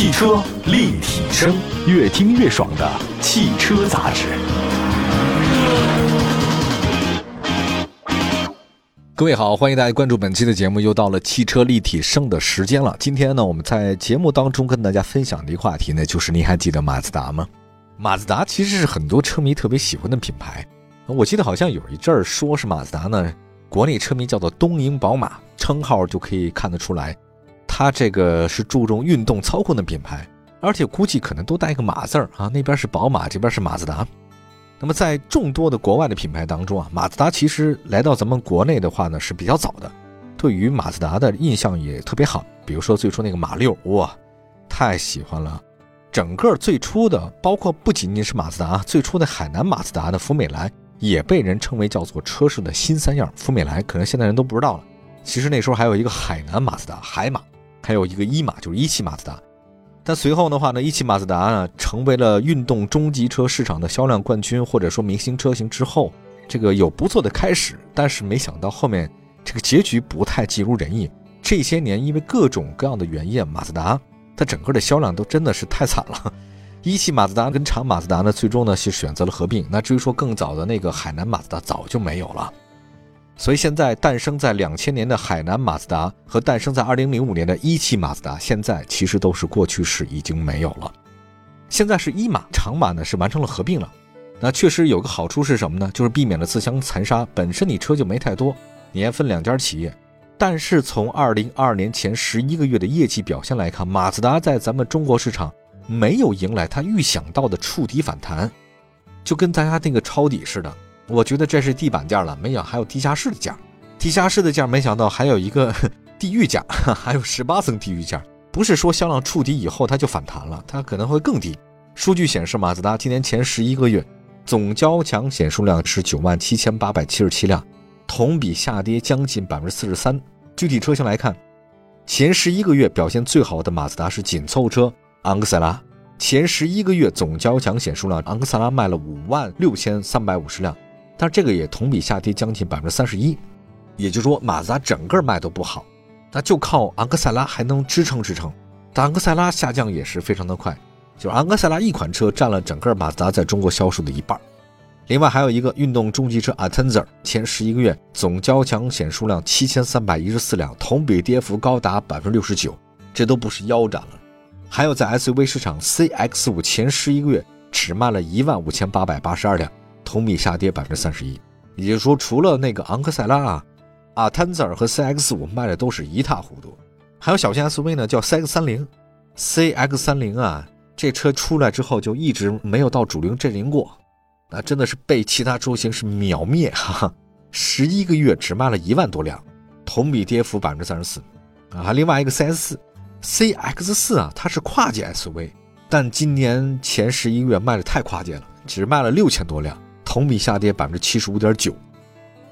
汽车立体声，越听越爽的汽车杂志。各位好，欢迎大家关注本期的节目，又到了汽车立体声的时间了。今天呢，我们在节目当中跟大家分享的一个话题呢，就是您还记得马自达吗？马自达其实是很多车迷特别喜欢的品牌。我记得好像有一阵儿说是马自达呢，国内车迷叫做东瀛宝马，称号就可以看得出来，它这个是注重运动操控的品牌，而且估计可能都带一个马字儿啊，那边是宝马，这边是马自达。那么在众多的国外的品牌当中啊，马自达其实来到咱们国内的话呢是比较早的，对于马自达的印象也特别好。比如说最初那个马六，哇，太喜欢了。整个最初的，包括不仅仅是马自达，最初的海南马自达的福美来也被人称为叫做车市的新三样。福美来可能现在人都不知道了，其实那时候还有一个海南马自达海马，还有一个一马就是一汽马自达。但随后的话呢，一汽马自达呢成为了运动中级车市场的销量冠军，或者说明星车型之后，这个有不错的开始。但是没想到后面这个结局不太尽如人意。这些年因为各种各样的原因，马自达它整个的销量都真的是太惨了。一汽马自达跟长马自达呢，最终呢是选择了合并。那至于说更早的那个海南马自达，早就没有了。所以现在诞生在两千年的海南马自达和诞生在二零零五年的一汽马自达，现在其实都是过去式，已经没有了。现在是一马长马呢是完成了合并了，那确实有个好处是什么呢？就是避免了自相残杀。本身你车就没太多，你还分两家企业。但是从二零二二年前十一个月的业绩表现来看，马自达在咱们中国市场没有迎来它预想到的触底反弹，就跟大家那个抄底似的。我觉得这是地板价了，没想还有地下室的价，地下室的价 没想到还有一个地狱价，还有十八层地狱价。不是说销量触底以后它就反弹了，它可能会更低。数据显示，马自达今年前十一个月总交强险数量是九万七千八百七十七辆，同比下跌将近百分之四十三。具体车型来看，前十一个月表现最好的马自达是紧凑车昂克赛拉，前十一个月总交强险数量昂克赛拉卖了五万六千三百五十辆。但这个也同比下跌将近百分之三十一，也就是说马自达整个卖都不好，那就靠昂克赛拉还能支撑支撑。但昂克赛拉下降也是非常的快，就是昂克赛拉一款车占了整个马自达在中国销售的一半。另外还有一个运动中级车 Atenza，前十一个月总交强险数量七千三百一十四辆，同比跌幅高达百分之六十九，这都不是腰斩了。还有在 SUV 市场，CX 五前十一个月只卖了一万五千八百八十二辆。同比下跌百分之三十一，也就是说，除了那个昂克赛拉啊，啊，探子尔和 CX 五卖的都是一塌糊涂。还有小型 SUV 呢，叫 CX 三零，CX 三零啊，这车出来之后就一直没有到主流阵营过，那真的是被其他车型是秒灭，哈哈，十一个月只卖了一万多辆，同比跌幅百分之三十四。啊，还另外一个 CS 四，CX 四啊，它是跨界 SUV，但今年前十一个月卖的太跨界了，只卖了六千多辆。同比下跌百分之七十五点九，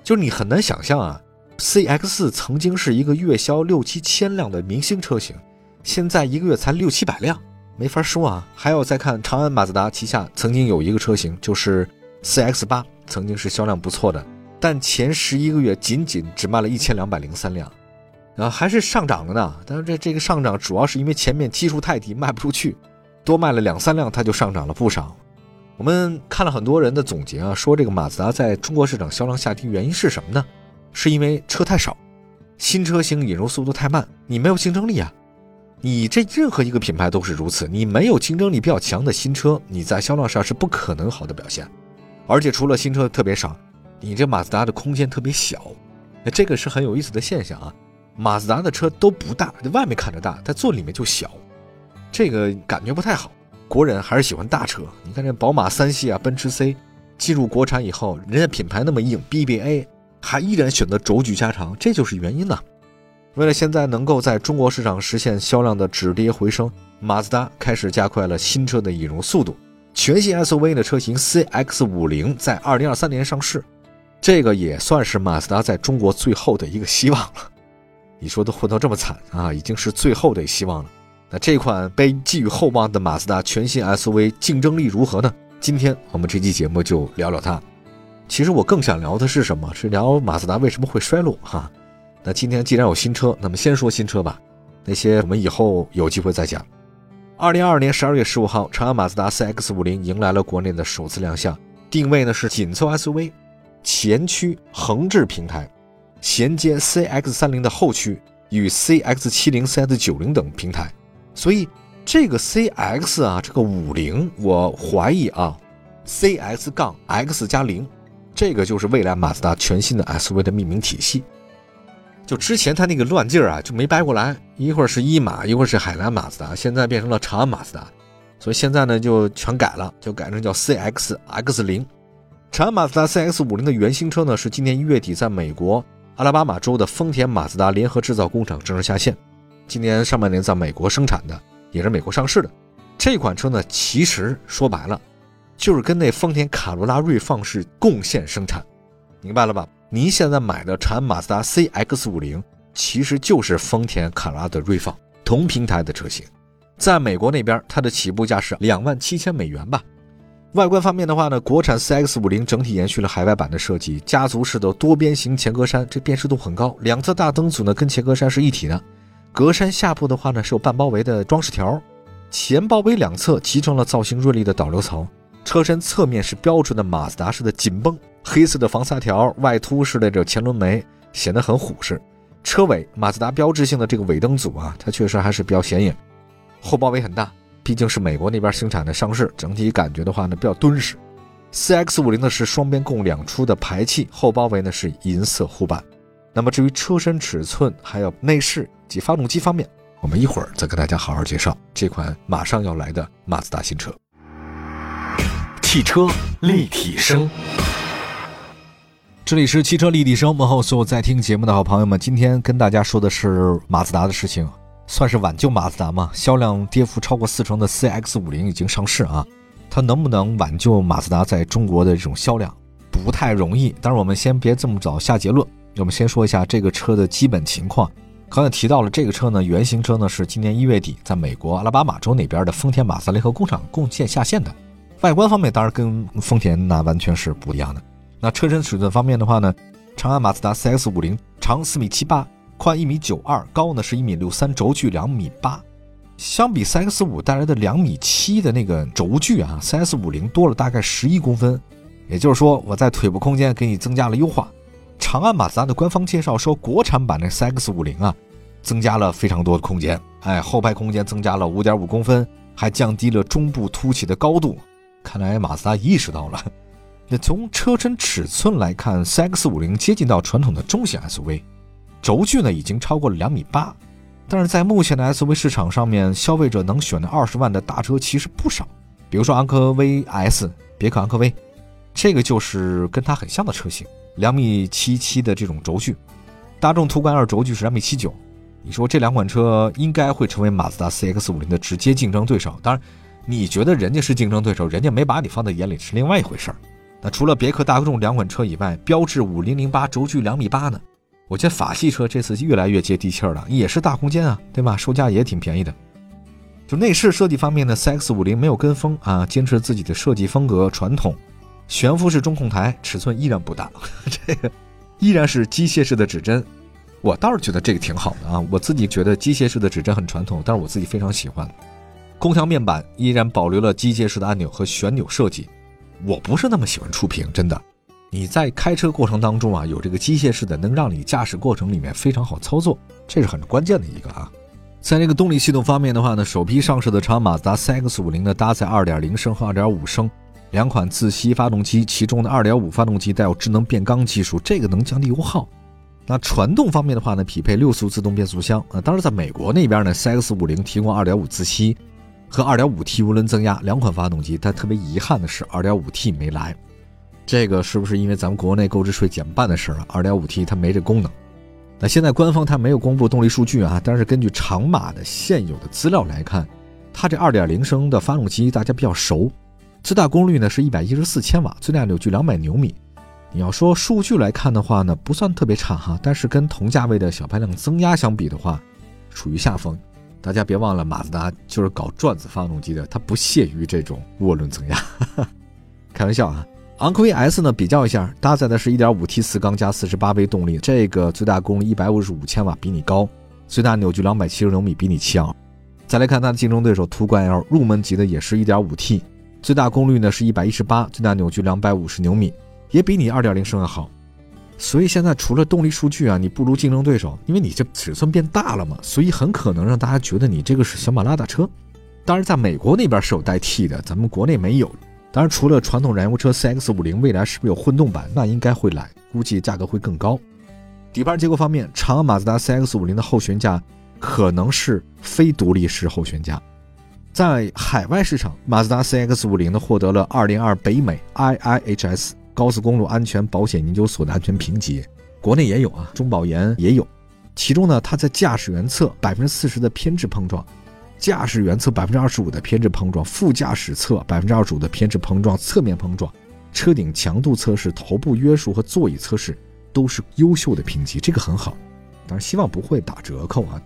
就是你很难想象啊，CX 曾经是一个月销六七千辆的明星车型，现在一个月才六七百辆，没法说啊。还有再看长安马自达旗下曾经有一个车型，就是 CX 八，曾经是销量不错的，但前十一个月仅仅只卖了一千两百零三辆，啊，还是上涨了呢。但是这这个上涨主要是因为前面基数太低，卖不出去，多卖了两三辆，它就上涨了不少。我们看了很多人的总结啊，说这个马自达在中国市场销量下跌原因是什么呢？是因为车太少，新车型引入速度太慢，你没有竞争力啊。你这任何一个品牌都是如此，你没有竞争力比较强的新车，你在销量上是不可能好的表现。而且除了新车特别少，你这马自达的空间特别小，这个是很有意思的现象啊。马自达的车都不大，外面看着大，但坐里面就小，这个感觉不太好。国人还是喜欢大车，你看这宝马三系啊，奔驰 C 进入国产以后，人家品牌那么硬，BBA 还依然选择轴距加长，这就是原因呢。为了现在能够在中国市场实现销量的止跌回升，马自达开始加快了新车的引入速度。全新 SUV 的车型 CX 五零在二零二三年上市，这个也算是马自达在中国最后的一个希望了。你说都混到这么惨啊，已经是最后的希望了。那这款被寄予厚望的马自达全新 SUV 竞争力如何呢？今天我们这期节目就聊聊它。其实我更想聊的是什么？是聊马自达为什么会衰落哈。那今天既然有新车，那么先说新车吧。那些我们以后有机会再讲。二零二二年十二月十五号，长安马自达 CX 五零迎来了国内的首次亮相，定位呢是紧凑 SUV，前驱横置平台，衔接 CX 三零的后驱与 CX 七零、CX 九零等平台，所以这个 CX 啊，这个五零，我怀疑啊，CX 杠 X 加零，这个就是未来马自达全新的 SUV 的命名体系。就之前他那个乱劲儿啊，就没掰过来，一会儿是一马，一会儿是海南马自达，现在变成了长安马自达，所以现在呢就全改了，就改成叫 CX X 零。长安马自达 CX 五零的原型车呢，是今年一月底在美国阿拉巴马州的丰田马自达联合制造工厂正式下线，今年上半年在美国生产的，也是美国上市的。这款车呢，其实说白了，就是跟那丰田卡罗拉锐放是共线生产，明白了吧？您现在买的长安马自达 CX 五零，其实就是丰田卡罗拉的锐放同平台的车型，在美国那边，它的起步价是两万七千美元吧。外观方面的话呢，国产 CX 五零整体延续了海外版的设计，家族式的多边形前格栅，这辨识度很高。两侧大灯组呢跟前格栅是一体的，格栅下部的话呢是有半包围的装饰条，前包围两侧集成了造型锐利的导流槽。车身侧面是标准的马自达式的紧绷，黑色的防擦条，外凸式的这前轮眉显得很虎实。车尾马自达标志性的这个尾灯组啊，它确实还是比较显眼。后包围很大，毕竟是美国那边生产的上市，整体感觉的话呢比较敦实。CX 五零呢是双边共两出的排气，后包围呢是银色护板。那么至于车身尺寸还有内饰及发动机方面，我们一会儿再跟大家好好介绍这款马上要来的马自达新车。汽车立体声，这里是汽车立体声。问候所有在听节目的好朋友们，今天跟大家说的是马自达的事情，算是挽救马自达吗？销量跌幅超过四成的 CX 五零已经上市啊，它能不能挽救马自达在中国的这种销量？不太容易。但是我们先别这么早下结论，我们先说一下这个车的基本情况。刚才提到了这个车呢，原型车呢是今年一月底在美国阿拉巴马州那边的丰田马自达联合工厂共建下线的。外观方面当然跟丰田那完全是不一样的。那车身尺寸方面的话呢，长安马自达 CX 五零长四米七八，宽一米九二，高呢是一米六三，轴距两米八。相比 CX 五带来的两米七的那个轴距啊，CX 五零多了大概十一公分。也就是说，我在腿部空间给你增加了优化。长安马自达的官方介绍说，国产版的 CX 五零啊，增加了非常多的空间，哎，后排空间增加了五点五公分，还降低了中部凸起的高度。看来马自达意识到了。那从车身尺寸来看，CX 五零接近到传统的中型 SUV，轴距呢已经超过了两米八。但是在目前的 SUV 市场上面，消费者能选的二十万的大车其实不少。比如说昂科威 S，别克昂科威，这个就是跟它很像的车型，两米七七的这种轴距。大众途观二轴距是两米七九。你说这两款车应该会成为马自达 CX 五零的直接竞争对手。当然。你觉得人家是竞争对手，人家没把你放在眼里是另外一回事儿。那除了别克大众两款车以外，标致五零零八轴距两米八呢？我觉得法系车这次越来越接地气儿了，也是大空间啊，对吧？售价也挺便宜的。就内饰设计方面呢，CX 五零没有跟风啊，坚持自己的设计风格传统，悬浮式中控台，尺寸依然不大，这个依然是机械式的指针。我倒是觉得这个挺好的啊，我自己觉得机械式的指针很传统，但是我自己非常喜欢。空调面板依然保留了机械式的按钮和旋钮设计，我不是那么喜欢触屏，真的。你在开车过程当中啊，有这个机械式的，能让你驾驶过程里面非常好操作，这是很关键的一个啊。在这个动力系统方面的话呢，首批上市的长安马自达 CX-50 呢，搭载2.0升和2.5升两款自吸发动机，其中的2.5发动机带有智能变缸技术，这个能降低油耗。那传动方面的话呢，匹配六速自动变速箱啊。当然，在美国那边呢，CX-50 提供2.5自吸。和 2.5T 涡轮增压两款发动机，但特别遗憾的是 2.5T 没来。这个是不是因为咱们国内购置税减半的事儿啊？2.5T 它没这功能。那现在官方它没有公布动力数据啊，但是根据长马的现有的资料来看，它这2.0升的发动机大家比较熟，最大功率呢是一百一十四千瓦，最大扭矩两百牛米。你要说数据来看的话呢，不算特别差哈，但是跟同价位的小排量增压相比的话，处于下风。大家别忘了，马自达就是搞转子发动机的，它不屑于这种涡轮增压。开玩笑啊！昂科威 S 呢，比较一下，搭载的是 1.5T 四缸加48倍动力，这个最大功率155千瓦，比你高；最大扭矩270牛米，比你强。再来看它的竞争对手途观 L，入门级的也是 1.5T，最大功率呢是118，最大扭矩250牛米，也比你2.0升要好。所以现在除了动力数据啊，你不如竞争对手，因为你这尺寸变大了嘛，所以很可能让大家觉得你这个是小马拉大车。当然，在美国那边是有代替的，咱们国内没有。当然，除了传统燃油车 CX-50，未来是不是有混动版？那应该会来，估计价格会更高。底盘结构方面，长安马自达 CX-50 的后悬架可能是非独立式后悬架。在海外市场，马自达 CX-50 呢获得了2022北美 IIHS。高速公路安全保险研究所的安全评级，国内也有啊，中保研也有。其中呢，它在驾驶员侧百分之四十的偏置碰撞，驾驶员侧百分之二十五的偏置碰撞，副驾驶侧百分之二十五的偏置碰撞，侧面碰撞，车顶强度测试、头部约束和座椅测试都是优秀的评级，这个很好。当然，希望不会打折扣啊。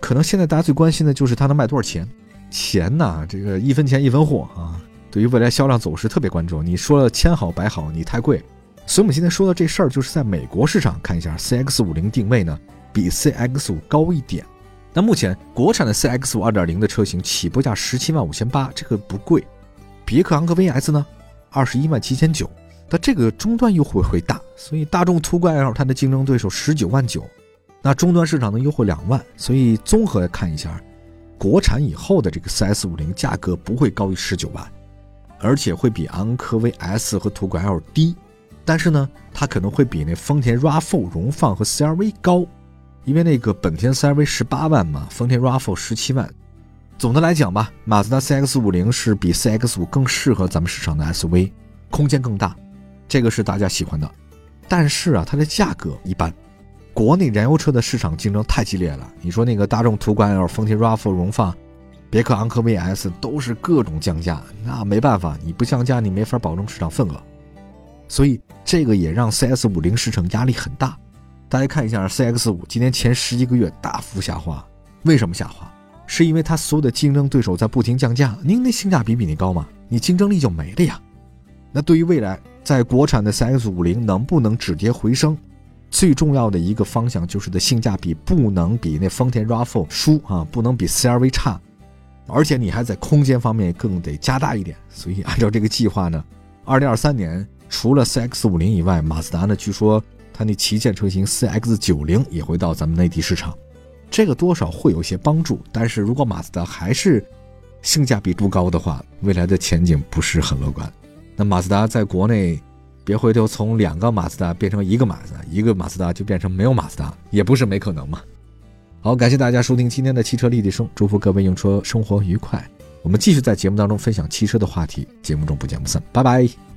可能现在大家最关心的就是它能卖多少钱？钱呐？这个一分钱一分货啊。对于未来销量走势特别关注，你说了千好百好，你太贵，所以我们今天说的这事儿就是在美国市场看一下，CX 五零定位呢比 CX 五高一点。那目前国产的 CX 五二点零的车型起步价十七万五千八，这个不贵。别克昂科威 S 呢二十一万七千九，但这个终端优惠会大，所以大众途观 L 它的竞争对手十九万九，那终端市场的优惠两万，所以综合来看一下，国产以后的这个 CS 五零价格不会高于十九万。而且会比昂科威 S 和途观 L 低，但是呢，它可能会比那丰田 RAV4 荣放和 CRV 高，因为那个本田 CRV 十八万嘛，丰田 RAV4 十七万。总的来讲吧，马自达 CX 五零是比 CX 五更适合咱们市场的 SUV，空间更大，这个是大家喜欢的。但是啊，它的价格一般，国内燃油车的市场竞争太激烈了。你说那个大众途观 L、丰田 RAV4 荣放。别克昂科威 S 都是各种降价，那没办法，你不降价，你没法保证市场份额，所以这个也让 CS 五零市场压力很大。大家看一下 CX 五今年前十一个月大幅下滑，为什么下滑？是因为它所有的竞争对手在不停降价，您那性价比比你高吗？你竞争力就没了呀。那对于未来在国产的 CX 五零能不能止跌回升，最重要的一个方向就是的性价比不能比那丰田 RAV4 输啊，不能比 CRV 差。而且你还在空间方面更得加大一点，所以按照这个计划呢，二零二三年除了 CX 五零以外，马自达呢据说它那旗舰车型 CX 九零也会到咱们内地市场，这个多少会有些帮助。但是如果马自达还是性价比不高的话，未来的前景不是很乐观。那马自达在国内，别回头从两个马自达变成一个马自达，一个马自达就变成没有马自达，也不是没可能嘛。好，感谢大家收听今天的汽车立体声，祝福各位用车生活愉快。我们继续在节目当中分享汽车的话题，节目中不见不散，拜拜。